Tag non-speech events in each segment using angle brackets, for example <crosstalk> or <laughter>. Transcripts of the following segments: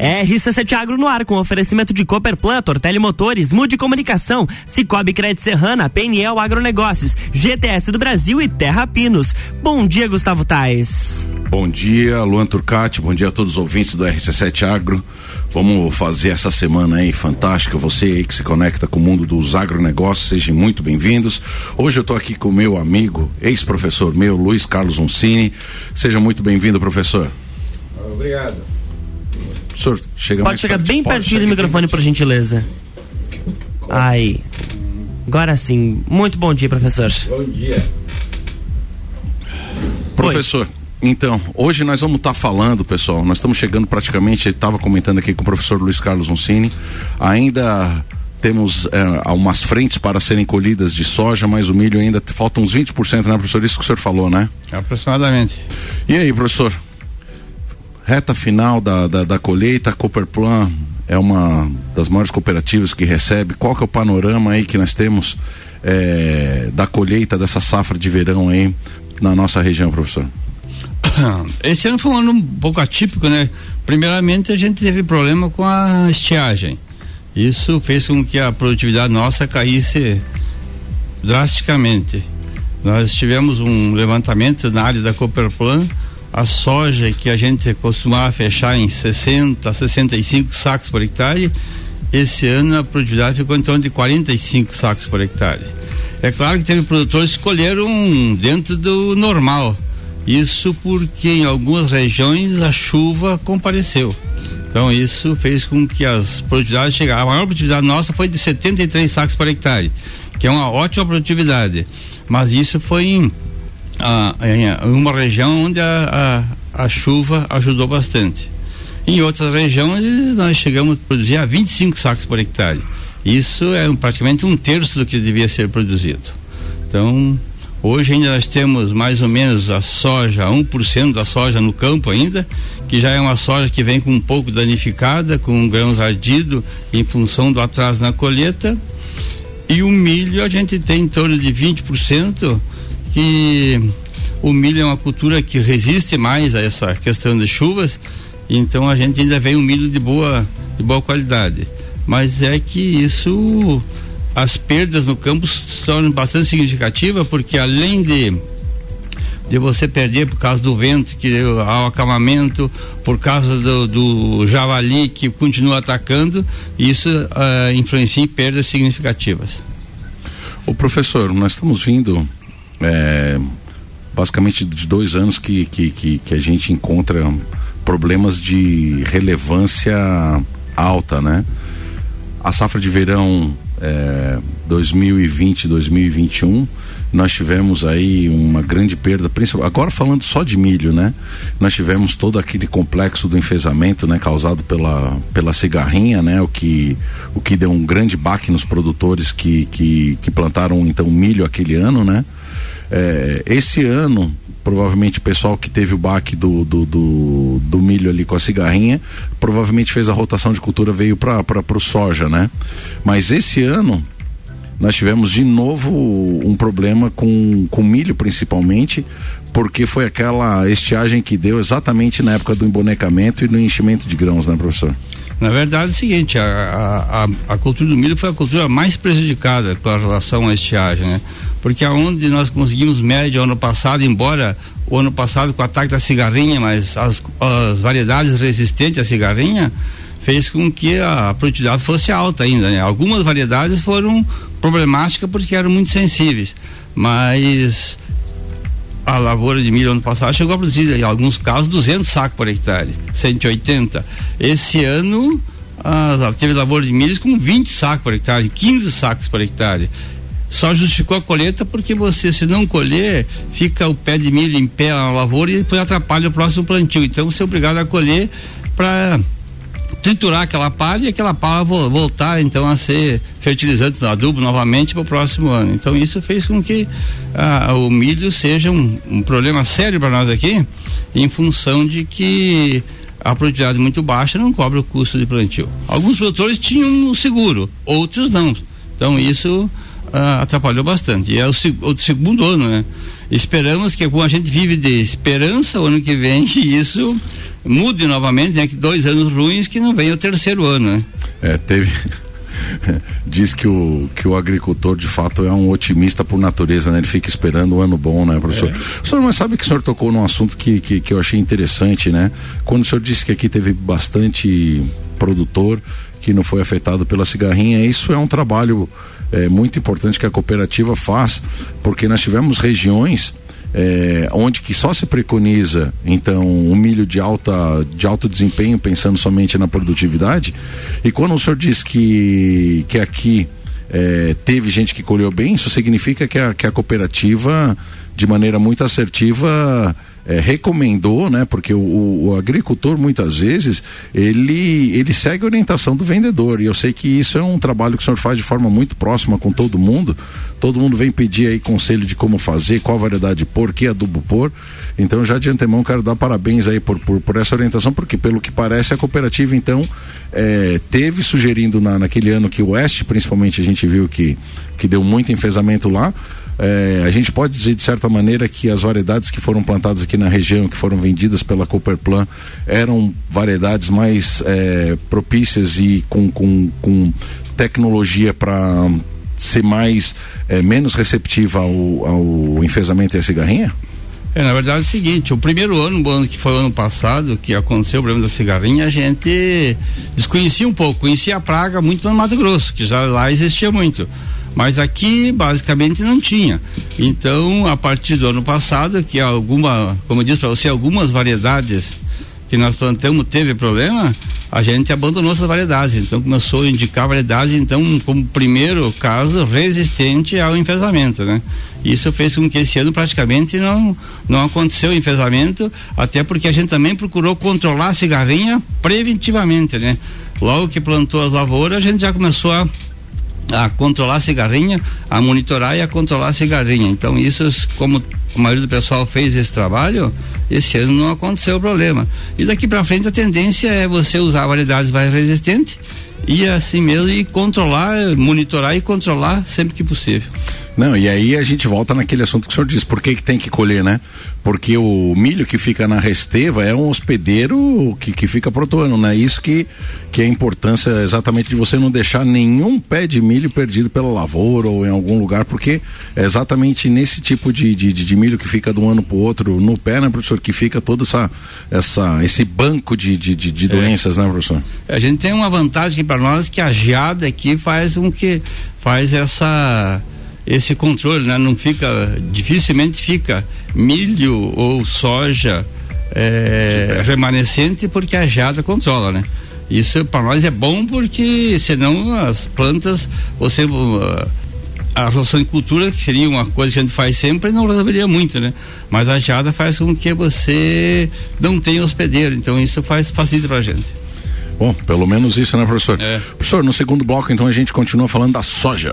RC7 Agro no ar com oferecimento de Cooperplan, Tortelli Motores, Mude Comunicação, Cicobi Crédito Serrana, PNL Agronegócios, GTS do Brasil e Terra Pinos. Bom dia, Gustavo Tais. Bom dia, Luan Turcati, bom dia a todos os ouvintes do RC7 Agro. Vamos fazer essa semana aí fantástica. Você aí que se conecta com o mundo dos agronegócios, sejam muito bem-vindos. Hoje eu estou aqui com o meu amigo, ex-professor meu, Luiz Carlos Uncini. Seja muito bem-vindo, professor. Obrigado. Professor, chega Pode chegar bem Pode pertinho do microfone, por gentileza. Aí. Agora sim. Muito bom dia, professor. Bom dia. Professor. Oi. Então, hoje nós vamos estar tá falando, pessoal, nós estamos chegando praticamente, estava comentando aqui com o professor Luiz Carlos Uncini, ainda temos é, algumas frentes para serem colhidas de soja, mas o milho ainda falta uns 20%, né, professor? Isso que o senhor falou, né? Aproximadamente. E aí, professor? Reta final da, da, da colheita, a Cooperplan é uma das maiores cooperativas que recebe. Qual que é o panorama aí que nós temos é, da colheita dessa safra de verão aí na nossa região, professor? <coughs> Esse ano foi um ano um pouco atípico, né? Primeiramente a gente teve problema com a estiagem. Isso fez com que a produtividade nossa caísse drasticamente. Nós tivemos um levantamento na área da Cooperplan a soja que a gente costumava fechar em 60, 65 sacos por hectare, esse ano a produtividade ficou em torno de 45 sacos por hectare. É claro que teve produtores que escolheram dentro do normal. Isso porque em algumas regiões a chuva compareceu. Então isso fez com que as produtividades chegassem. A maior produtividade nossa foi de 73 sacos por hectare, que é uma ótima produtividade. Mas isso foi em em uma região onde a, a, a, chuva ajudou bastante. Em outras regiões nós chegamos a produzir a 25 sacos por hectare. Isso é praticamente um terço do que devia ser produzido. Então, hoje ainda nós temos mais ou menos a soja, 1% da soja no campo ainda, que já é uma soja que vem com um pouco danificada, com grãos ardido em função do atraso na colheita. E o milho a gente tem em torno de 20%, que o milho é uma cultura que resiste mais a essa questão de chuvas, então a gente ainda vê um milho de boa, de boa qualidade. Mas é que isso, as perdas no campo são bastante significativas, porque além de de você perder por causa do vento, que há o acamamento, por causa do, do javali que continua atacando, isso uh, influencia em perdas significativas. O professor, nós estamos vindo é, basicamente de dois anos que, que, que, que, a gente encontra problemas de relevância alta, né? A safra de verão é, 2020-2021 nós tivemos aí uma grande perda, principalmente agora falando só de milho, né? Nós tivemos todo aquele complexo do enfesamento, né, causado pela pela cigarrinha, né, o que o que deu um grande baque nos produtores que que, que plantaram então milho aquele ano, né? É, esse ano, provavelmente o pessoal que teve o baque do, do, do, do, milho ali com a cigarrinha, provavelmente fez a rotação de cultura, veio para o soja, né? Mas esse ano nós tivemos de novo um problema com, com milho principalmente, porque foi aquela estiagem que deu exatamente na época do embonecamento e do enchimento de grãos, né, professor? Na verdade é o seguinte, a, a, a cultura do milho foi a cultura mais prejudicada com relação à estiagem, né? porque aonde nós conseguimos média ano passado, embora o ano passado com o ataque da cigarrinha, mas as, as variedades resistentes à cigarrinha fez com que a produtividade fosse alta ainda. Né? Algumas variedades foram problemáticas porque eram muito sensíveis, mas a lavoura de milho ano passado chegou a produzir em alguns casos 200 sacos por hectare, 180. Esse ano a, teve lavoura de milho com 20 sacos por hectare, 15 sacos por hectare só justificou a colheita porque você, se não colher, fica o pé de milho em pé na lavoura e depois atrapalha o próximo plantio. Então você é obrigado a colher para triturar aquela palha e aquela palha voltar então a ser fertilizante adubo novamente para o próximo ano. Então isso fez com que ah, o milho seja um, um problema sério para nós aqui, em função de que a produtividade muito baixa não cobre o custo de plantio. Alguns produtores tinham um seguro, outros não. Então isso ah, atrapalhou bastante. E é o, o, segundo ano, né? Esperamos que como a gente vive de esperança o ano que vem, e <laughs> isso mude novamente, né? Que dois anos ruins que não vem o terceiro ano, né? É, teve. <laughs> Diz que o, que o agricultor de fato é um otimista por natureza, né? Ele fica esperando um ano bom, né, professor? É. Professor, mas sabe que o senhor tocou num assunto que, que, que eu achei interessante, né? Quando o senhor disse que aqui teve bastante produtor que não foi afetado pela cigarrinha, isso é um trabalho é, muito importante que a cooperativa faz, porque nós tivemos regiões é, onde que só se preconiza então um milho de alta de alto desempenho pensando somente na produtividade? E quando o senhor diz que que aqui é, teve gente que colheu bem isso significa que a, que a cooperativa de maneira muito assertiva é, recomendou, né? Porque o, o, agricultor muitas vezes ele ele segue a orientação do vendedor e eu sei que isso é um trabalho que o senhor faz de forma muito próxima com todo mundo. Todo mundo vem pedir aí conselho de como fazer, qual variedade pôr, que adubo pôr. Então já de antemão quero dar parabéns aí por, por, por essa orientação, porque pelo que parece a cooperativa então é, teve sugerindo na, naquele ano que o Oeste principalmente a gente viu que que deu muito enfesamento lá é, a gente pode dizer de certa maneira que as variedades que foram plantadas aqui na região, que foram vendidas pela Cooperplan, eram variedades mais é, propícias e com, com, com tecnologia para ser mais é, menos receptiva ao, ao enfesamento e à cigarrinha? É, na verdade é o seguinte, o primeiro ano, o ano que foi o ano passado, que aconteceu o problema da cigarrinha, a gente desconhecia um pouco, conhecia a praga muito no Mato Grosso, que já lá existia muito mas aqui basicamente não tinha. Então, a partir do ano passado, que alguma, como eu disse para você, algumas variedades que nós plantamos teve problema, a gente abandonou essas variedades. Então começou a indicar variedades, então, como primeiro caso, resistente ao enfesamento, né? Isso fez com que esse ano praticamente não, não aconteceu enfesamento, até porque a gente também procurou controlar a cigarrinha preventivamente, né? Logo que plantou as lavouras, a gente já começou a a controlar a cigarrinha, a monitorar e a controlar a cigarrinha. Então isso, como a maioria do pessoal fez esse trabalho, esse ano não aconteceu o problema. E daqui para frente a tendência é você usar variedades mais resistentes e assim mesmo e controlar, monitorar e controlar sempre que possível. Não, e aí a gente volta naquele assunto que o senhor disse, por que, que tem que colher, né? Porque o milho que fica na resteva é um hospedeiro que, que fica protoano, né? Isso que, que é a importância exatamente de você não deixar nenhum pé de milho perdido pela lavoura ou em algum lugar, porque é exatamente nesse tipo de, de, de milho que fica de um ano para o outro no pé, né, professor, que fica todo essa, essa, esse banco de, de, de, de é. doenças, né, professor? A gente tem uma vantagem para nós que a geada aqui faz um que faz essa esse controle, né? Não fica, dificilmente fica milho ou soja é, remanescente porque a geada controla, né? Isso para nós é bom porque senão as plantas, você uh, a rotação de cultura, que seria uma coisa que a gente faz sempre, não resolveria muito, né? Mas a geada faz com que você não tenha hospedeiro, então isso faz facilita pra gente. Bom, pelo menos isso, né, professor? É. Professor, no segundo bloco, então, a gente continua falando da soja.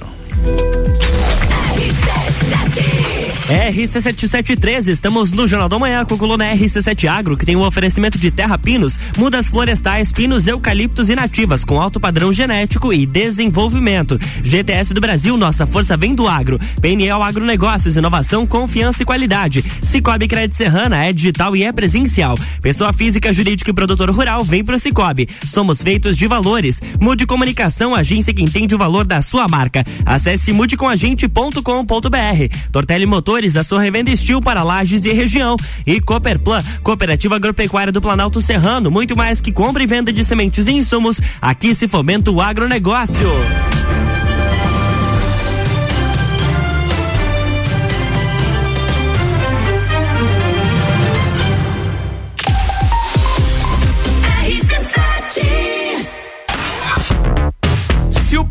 RC7713, estamos no Jornal da Manhã com a coluna RC7 Agro, que tem um oferecimento de terra pinos, mudas florestais, pinos, eucaliptos e nativas, com alto padrão genético e desenvolvimento. GTS do Brasil, nossa força vem do agro. PNL Agronegócios, inovação, confiança e qualidade. Cicobi Crédito Serrana é digital e é presencial. Pessoa física, jurídica e produtor rural, vem pro Cicobi. Somos feitos de valores. Mude Comunicação, agência que entende o valor da sua marca. Acesse mudecomagente.com.br. Tortelli Motor a sua revenda Estil para Lages e região. E Cooperplan, Cooperativa Agropecuária do Planalto Serrano, muito mais que compra e venda de sementes e insumos, aqui se fomenta o agronegócio.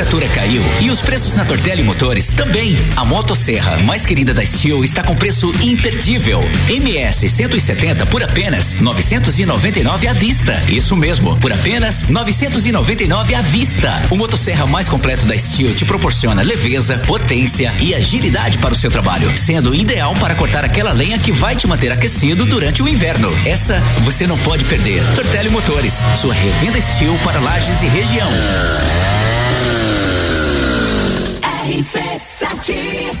Temperatura caiu e os preços na Tortelli Motores também. A motosserra mais querida da Steel está com preço imperdível. MS 170 por apenas 999 à vista. Isso mesmo, por apenas 999 à vista. O motosserra mais completo da Steel te proporciona leveza, potência e agilidade para o seu trabalho, sendo ideal para cortar aquela lenha que vai te manter aquecido durante o inverno. Essa você não pode perder. Tortelli Motores, sua revenda Steel para lajes e região. RC7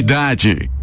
qualidade.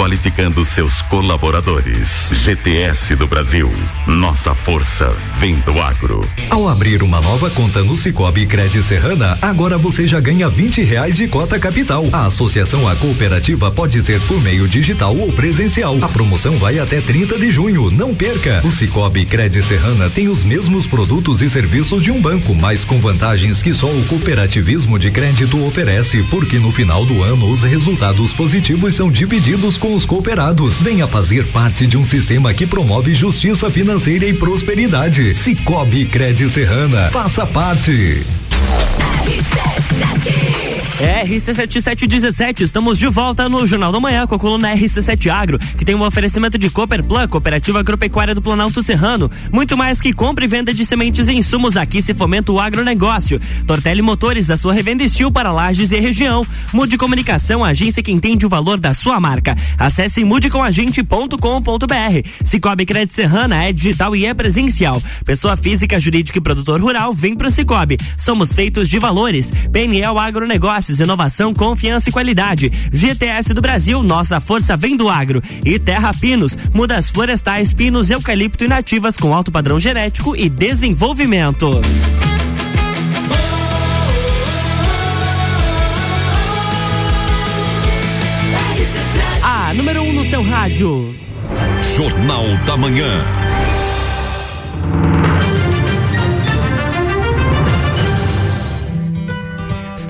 qualificando seus colaboradores. GTS do Brasil. Nossa força vem do agro. Ao abrir uma nova conta no Cicobi Cred Serrana, agora você já ganha 20 reais de cota capital. A associação à cooperativa pode ser por meio digital ou presencial. A promoção vai até 30 de junho. Não perca. O Cicobi Cred Serrana tem os mesmos produtos e serviços de um banco, mas com vantagens que só o cooperativismo de crédito oferece, porque no final do ano os resultados positivos são divididos com os cooperados. Venha fazer parte de um sistema que promove justiça financeira e prosperidade. Cicobi Cred Serrana. Faça parte. RC7717, estamos de volta no Jornal da Manhã com a coluna RC7 Agro, que tem um oferecimento de Cooperplan, Cooperativa Agropecuária do Planalto Serrano. Muito mais que compra e venda de sementes e insumos, aqui se fomenta o agronegócio. Tortelli Motores, da sua revenda Estil para lajes e região. Mude Comunicação, agência que entende o valor da sua marca. Acesse mudecomagente.com.br. Cicobi Crédito Serrana é digital e é presencial. Pessoa física, jurídica e produtor rural, vem pro Cicobi. Somos feitos de valores. PNL Agronegócios, inovação, confiança e qualidade. GTS do Brasil, nossa força vem do agro. E Terra Pinos, mudas florestais, pinos, eucalipto e nativas com alto padrão genético e desenvolvimento. A número 1 um no seu rádio. Jornal da Manhã.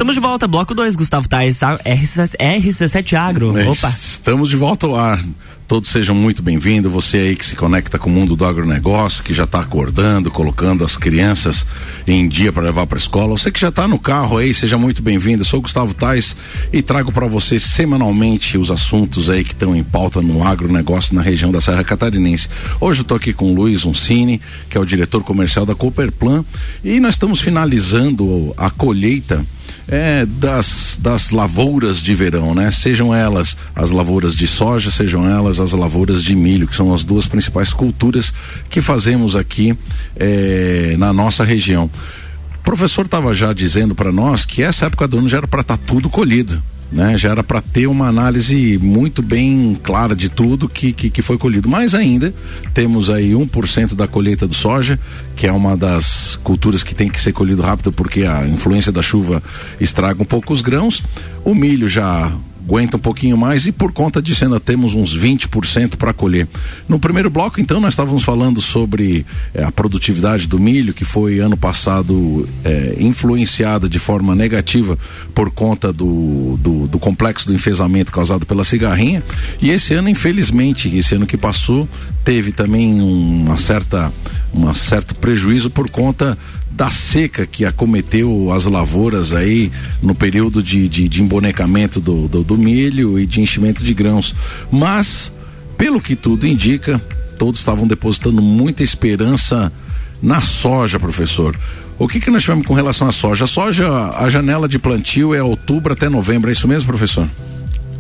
Estamos de volta, bloco 2, Gustavo Tais, RC7 Agro. É, Opa. Estamos de volta ao ar. Todos sejam muito bem-vindos. Você aí que se conecta com o mundo do agronegócio, que já está acordando, colocando as crianças em dia para levar para a escola. Você que já está no carro aí, seja muito bem-vindo. Sou Gustavo Tais e trago para você semanalmente os assuntos aí que estão em pauta no agronegócio na região da Serra Catarinense. Hoje eu estou aqui com o Luiz Uncini, que é o diretor comercial da Cooperplan, e nós estamos finalizando a colheita é, das, das lavouras de verão, né? Sejam elas as lavouras de soja, sejam elas as lavouras de milho, que são as duas principais culturas que fazemos aqui é, na nossa região. O professor estava já dizendo para nós que essa época do ano já era para estar tá tudo colhido né? Já era para ter uma análise muito bem clara de tudo que, que, que foi colhido. Mas ainda temos aí 1% da colheita do soja, que é uma das culturas que tem que ser colhido rápido porque a influência da chuva estraga um pouco os grãos. O milho já aguenta um pouquinho mais e por conta disso ainda temos uns 20% para colher. No primeiro bloco, então, nós estávamos falando sobre eh, a produtividade do milho, que foi ano passado eh, influenciada de forma negativa por conta do, do, do, complexo do enfesamento causado pela cigarrinha. E esse ano, infelizmente, esse ano que passou, teve também uma certa, um certo prejuízo por conta da seca que acometeu as lavouras aí no período de, de, de embonecamento do, do, do milho e de enchimento de grãos. Mas, pelo que tudo indica, todos estavam depositando muita esperança na soja, professor. O que, que nós tivemos com relação à soja? A soja, a janela de plantio é outubro até novembro, é isso mesmo, professor?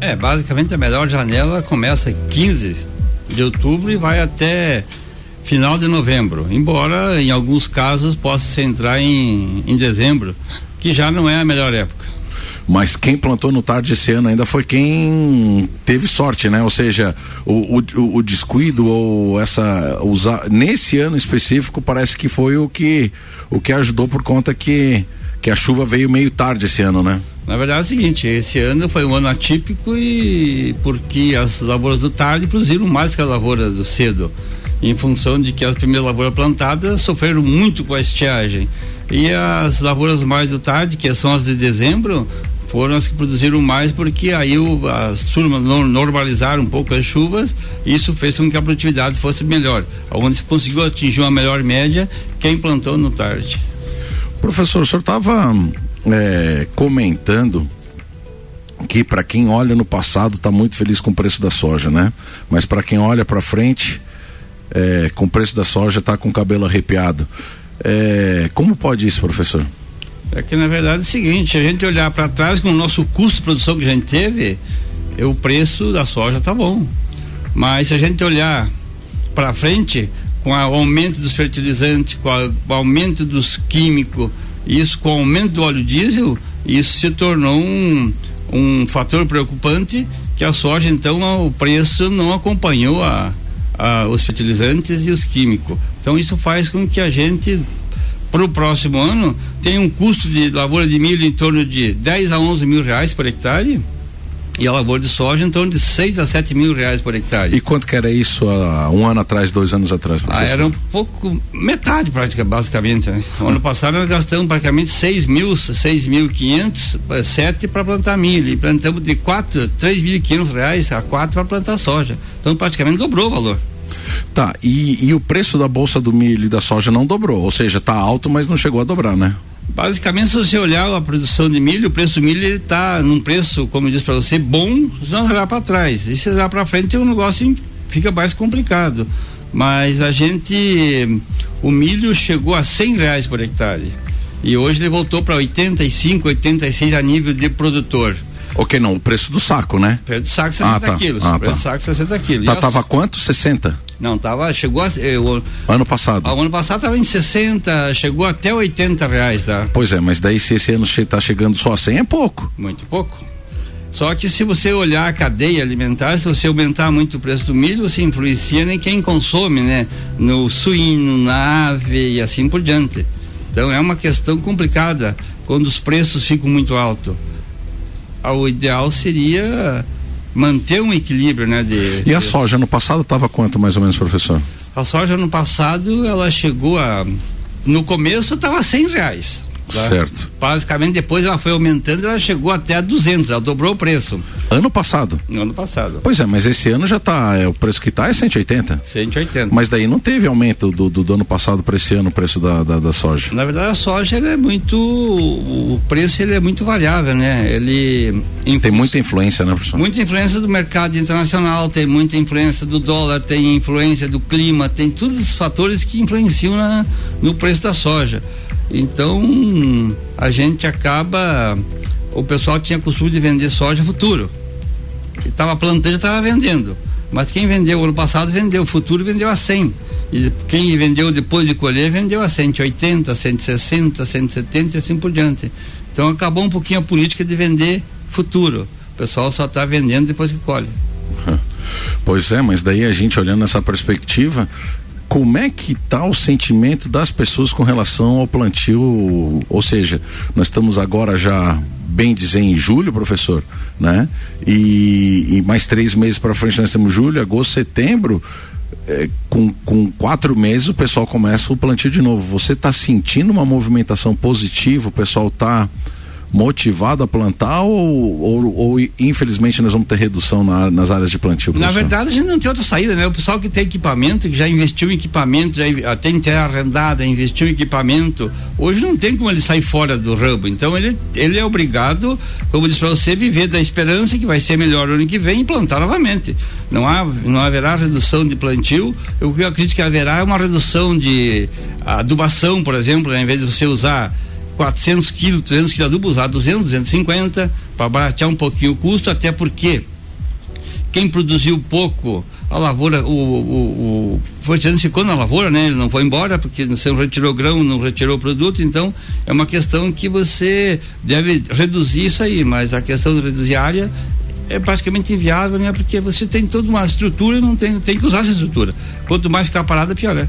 É, basicamente a melhor janela começa 15 de outubro e vai até final de novembro, embora em alguns casos possa se entrar em, em dezembro, que já não é a melhor época. Mas quem plantou no tarde esse ano ainda foi quem teve sorte, né? Ou seja, o, o, o descuido ou essa usar nesse ano específico parece que foi o que o que ajudou por conta que que a chuva veio meio tarde esse ano, né? Na verdade é o seguinte, esse ano foi um ano atípico e porque as lavouras do tarde produziram mais que as lavouras do cedo em função de que as primeiras lavouras plantadas sofreram muito com a estiagem. E as lavouras mais do tarde, que são as de dezembro, foram as que produziram mais porque aí o, as turmas normalizaram um pouco as chuvas e isso fez com que a produtividade fosse melhor. Onde se conseguiu atingir uma melhor média, quem plantou no tarde. Professor, o senhor estava é, comentando que para quem olha no passado está muito feliz com o preço da soja, né? Mas para quem olha para frente é, com o preço da soja está com o cabelo arrepiado. É, como pode isso, professor? É que na verdade é o seguinte, a gente olhar para trás com o nosso custo de produção que a gente teve, é, o preço da soja está bom. Mas se a gente olhar para frente, com o aumento dos fertilizantes, com, com, o aumento dos químicos, isso com o aumento do óleo diesel, isso se tornou um, um fator preocupante que a soja então o preço não acompanhou a, ah, os fertilizantes e os químicos. Então isso faz com que a gente para o próximo ano tenha um custo de lavoura de milho em torno de 10 a 11 mil reais por hectare e a lavoura de soja em torno de 6 a 7 mil reais por hectare. E quanto que era isso há um ano atrás, dois anos atrás? Ah, era um pouco, metade praticamente, basicamente. Né? O ano passado nós gastamos praticamente 6 mil, 6 mil 500, 7 para plantar milho e plantamos de 4, 3.500 reais a 4 para plantar soja. Então praticamente dobrou o valor. Tá, e, e o preço da bolsa do milho e da soja não dobrou, ou seja, está alto, mas não chegou a dobrar, né? Basicamente, se você olhar a produção de milho, o preço do milho está num preço, como eu disse para você, bom, se não olhar para trás. E se olhar para frente, o negócio fica mais complicado. Mas a gente, o milho chegou a cem reais por hectare. E hoje ele voltou para 85, 86 a nível de produtor. Ok, não, o preço do saco, né? O preço do saco 60 ah, tá. quilos. Ah, preço tá. do saco 60 quilos. Tá, tava quanto? 60? Não, tava, chegou a, eu, Ano passado. O ano passado tava em 60, chegou até 80 reais, tá? Pois é, mas daí se esse ano tá chegando só a 100 é pouco. Muito pouco. Só que se você olhar a cadeia alimentar, se você aumentar muito o preço do milho, você influencia nem quem consome, né? No suíno, na ave e assim por diante. Então é uma questão complicada quando os preços ficam muito altos o ideal seria manter um equilíbrio, né? De, e a soja no passado estava quanto mais ou menos, professor? A soja no passado ela chegou a, no começo estava cem reais. Tá? Certo. Basicamente depois ela foi aumentando, ela chegou até a 200, ela dobrou o preço. Ano passado? Ano passado. Pois é, mas esse ano já tá, é, o preço que tá é 180? 180. Mas daí não teve aumento do, do, do ano passado para esse ano o preço da, da, da, soja? Na verdade a soja é muito, o preço ele é muito variável, né? Ele... Tem muita influência, né, professor? Muita influência do mercado internacional, tem muita influência do dólar, tem influência do clima, tem todos os fatores que influenciam na, no preço da soja. Então, a gente acaba. O pessoal tinha costume de vender soja futuro. Estava plantando estava vendendo. Mas quem vendeu ano passado vendeu, futuro vendeu a 100. E quem vendeu depois de colher vendeu a 180, 160, 170 e assim por diante. Então acabou um pouquinho a política de vender futuro. O pessoal só está vendendo depois que colhe. Pois é, mas daí a gente olhando essa perspectiva, como é que está o sentimento das pessoas com relação ao plantio? Ou seja, nós estamos agora já bem dizer em julho, professor, né? E, e mais três meses para frente nós temos julho, agosto, setembro. É, com, com quatro meses o pessoal começa o plantio de novo. Você está sentindo uma movimentação positiva? O pessoal está motivado a plantar ou, ou, ou, infelizmente nós vamos ter redução na, nas áreas de plantio? Professor? Na verdade a gente não tem outra saída, né? O pessoal que tem equipamento, que já investiu em equipamento, já tem terra arrendada, investiu em equipamento, hoje não tem como ele sair fora do ramo. Então ele, ele é obrigado, como disse para você, viver da esperança que vai ser melhor o ano que vem e plantar novamente. Não, há, não haverá redução de plantio. O que eu acredito que haverá é uma redução de adubação, por exemplo, né? em vez de você usar 400 quilos, 300 quilos de adubo, usar 200, 250 para baratear um pouquinho o custo, até porque quem produziu pouco, a lavoura, o, o, o ficou na lavoura, né? Ele não foi embora porque você não retirou grão, não retirou produto, então é uma questão que você deve reduzir isso aí, mas a questão de reduzir a área é praticamente inviável, né? Porque você tem toda uma estrutura e não tem, tem que usar essa estrutura. Quanto mais ficar parada, pior é.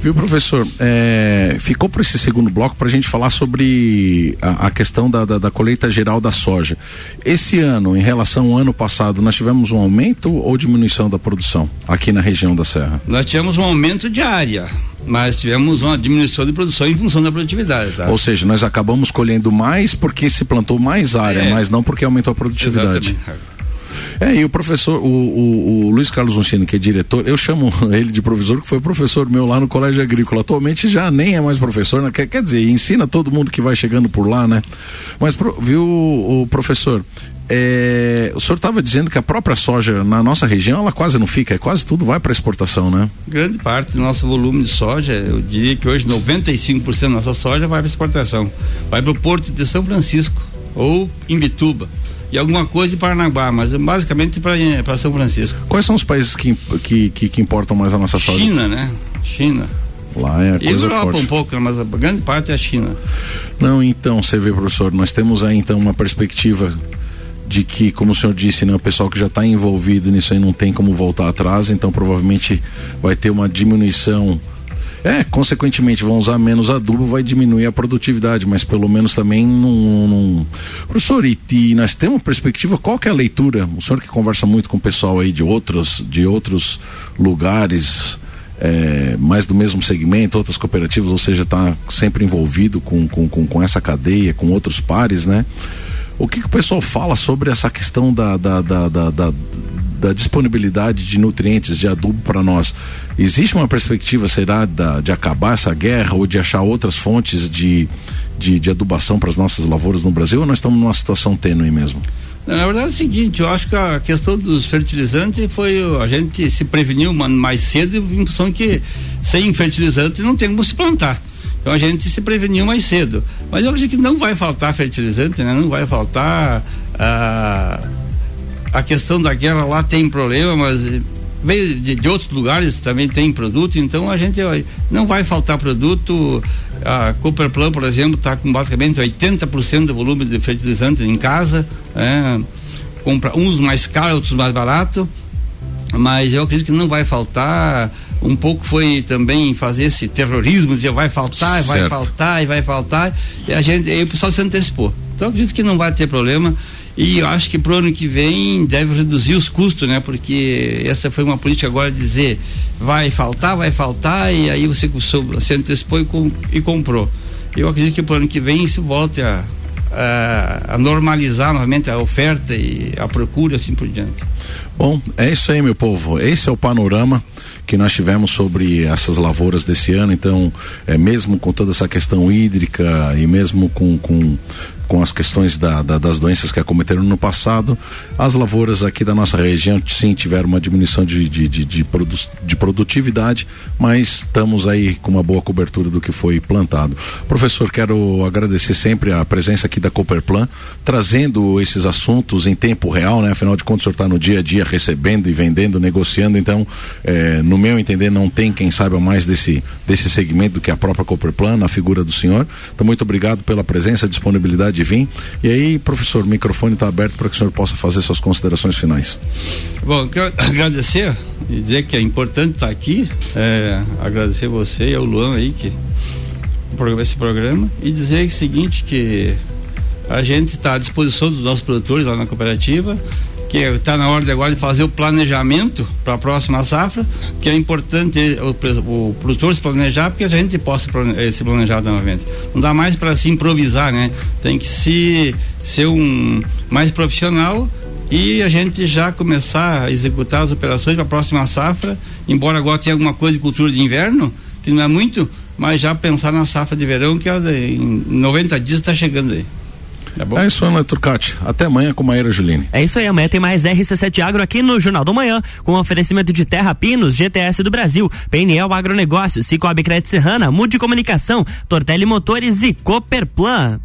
Viu, professor? É, ficou para esse segundo bloco para a gente falar sobre a, a questão da, da, da, colheita geral da soja. Esse ano, em relação ao ano passado, nós tivemos um aumento ou diminuição da produção aqui na região da Serra? Nós tivemos um aumento de área mas tivemos uma diminuição de produção em função da produtividade. Tá? Ou seja, nós acabamos colhendo mais porque se plantou mais área, é. mas não porque aumentou a produtividade. Exatamente. É, e o professor, o, o, o Luiz Carlos Uncini, que é diretor, eu chamo <laughs> ele de professor, que foi professor meu lá no Colégio Agrícola. Atualmente já nem é mais professor, né? quer, quer dizer, ensina todo mundo que vai chegando por lá, né? Mas, viu, o professor, é, o senhor estava dizendo que a própria soja na nossa região ela quase não fica, é quase tudo vai para exportação, né? Grande parte do nosso volume de soja, eu diria que hoje 95% da nossa soja vai para exportação. Vai para o Porto de São Francisco ou em Bituba e alguma coisa em Paranaguá, mas basicamente para São Francisco. Quais são os países que, que, que, que importam mais a nossa soja? China, né? China. Lá é a e coisa Europa forte. um pouco, mas a grande parte é a China. Não, então, você vê, professor, nós temos aí então uma perspectiva de que, como o senhor disse, né, o pessoal que já está envolvido nisso aí não tem como voltar atrás, então provavelmente vai ter uma diminuição é, consequentemente, vão usar menos adubo, vai diminuir a produtividade, mas pelo menos também não. não... Professor, e, e nós temos perspectiva, qual que é a leitura? O senhor que conversa muito com o pessoal aí de outros, de outros lugares. É, mais do mesmo segmento, outras cooperativas, ou seja, está sempre envolvido com, com, com, com, essa cadeia, com outros pares, né? O que, que o pessoal fala sobre essa questão da, da, da, da, da da disponibilidade de nutrientes, de adubo para nós. Existe uma perspectiva, será, da, de acabar essa guerra ou de achar outras fontes de, de, de adubação para as nossas lavouras no Brasil ou nós estamos numa situação tênue mesmo? Na verdade é o seguinte, eu acho que a questão dos fertilizantes foi a gente se preveniu mais cedo em função que sem fertilizante não tem como se plantar. Então a gente se preveniu mais cedo. Mas eu acredito que não vai faltar fertilizante, né? Não vai faltar ah, a questão da guerra lá tem problema, mas veio de, de, outros lugares também tem produto, então a gente não vai faltar produto. A Cooperplan, por exemplo, está com basicamente 80% do volume de fertilizante em casa, é, compra uns mais caros, outros mais baratos, mas eu acredito que não vai faltar. Um pouco foi também fazer esse terrorismo, dizer vai faltar, certo. vai faltar e vai faltar, e a gente, aí o pessoal se antecipou. Então acredito que não vai ter problema. E eu acho que para o ano que vem deve reduzir os custos, né? Porque essa foi uma política agora de dizer vai faltar, vai faltar, e aí você, você antecipou e, com, e comprou. Eu acredito que para o ano que vem isso volte a, a, a, normalizar novamente a oferta e a procura, assim por diante. Bom, é isso aí, meu povo. Esse é o panorama que nós tivemos sobre essas lavouras desse ano. Então, é mesmo com toda essa questão hídrica e mesmo com, com com as questões da, da, das doenças que acometeram no passado, as lavouras aqui da nossa região sim tiveram uma diminuição de, de, de, de, produ de produtividade, mas estamos aí com uma boa cobertura do que foi plantado. Professor, quero agradecer sempre a presença aqui da Cooperplan, trazendo esses assuntos em tempo real, né? Afinal de contas, o senhor está no dia a dia recebendo e vendendo, negociando, então, é, no meu entender, não tem quem saiba mais desse, desse segmento do que a própria Cooperplan, na figura do senhor. Então, muito obrigado pela presença, disponibilidade de vir. E aí, professor, o microfone está aberto para que o senhor possa fazer suas considerações finais. Bom, quero <coughs> agradecer e dizer que é importante estar aqui, é, agradecer você e ao Luan aí que esse programa e dizer o seguinte que a gente está à disposição dos nossos produtores lá na cooperativa que está na hora agora de fazer o planejamento para a próxima safra, que é importante o, o, produtor se planejar porque a gente possa eh, se planejar novamente. Não dá mais para se improvisar, né? Tem que se ser um mais profissional e a gente já começar a executar as operações para a próxima safra, embora agora tenha alguma coisa de cultura de inverno, que não é muito, mas já pensar na safra de verão que em 90 dias está chegando aí. É, bom? é isso, Ana Turcati. Até amanhã com Maíra Juline. É isso aí, amanhã tem mais RC7 Agro aqui no Jornal do Manhã, com oferecimento de Terra Pinos, GTS do Brasil, PNL Agronegócios, Cicobi Crédito Serrana, Mude Comunicação, Tortelli Motores e Cooperplan.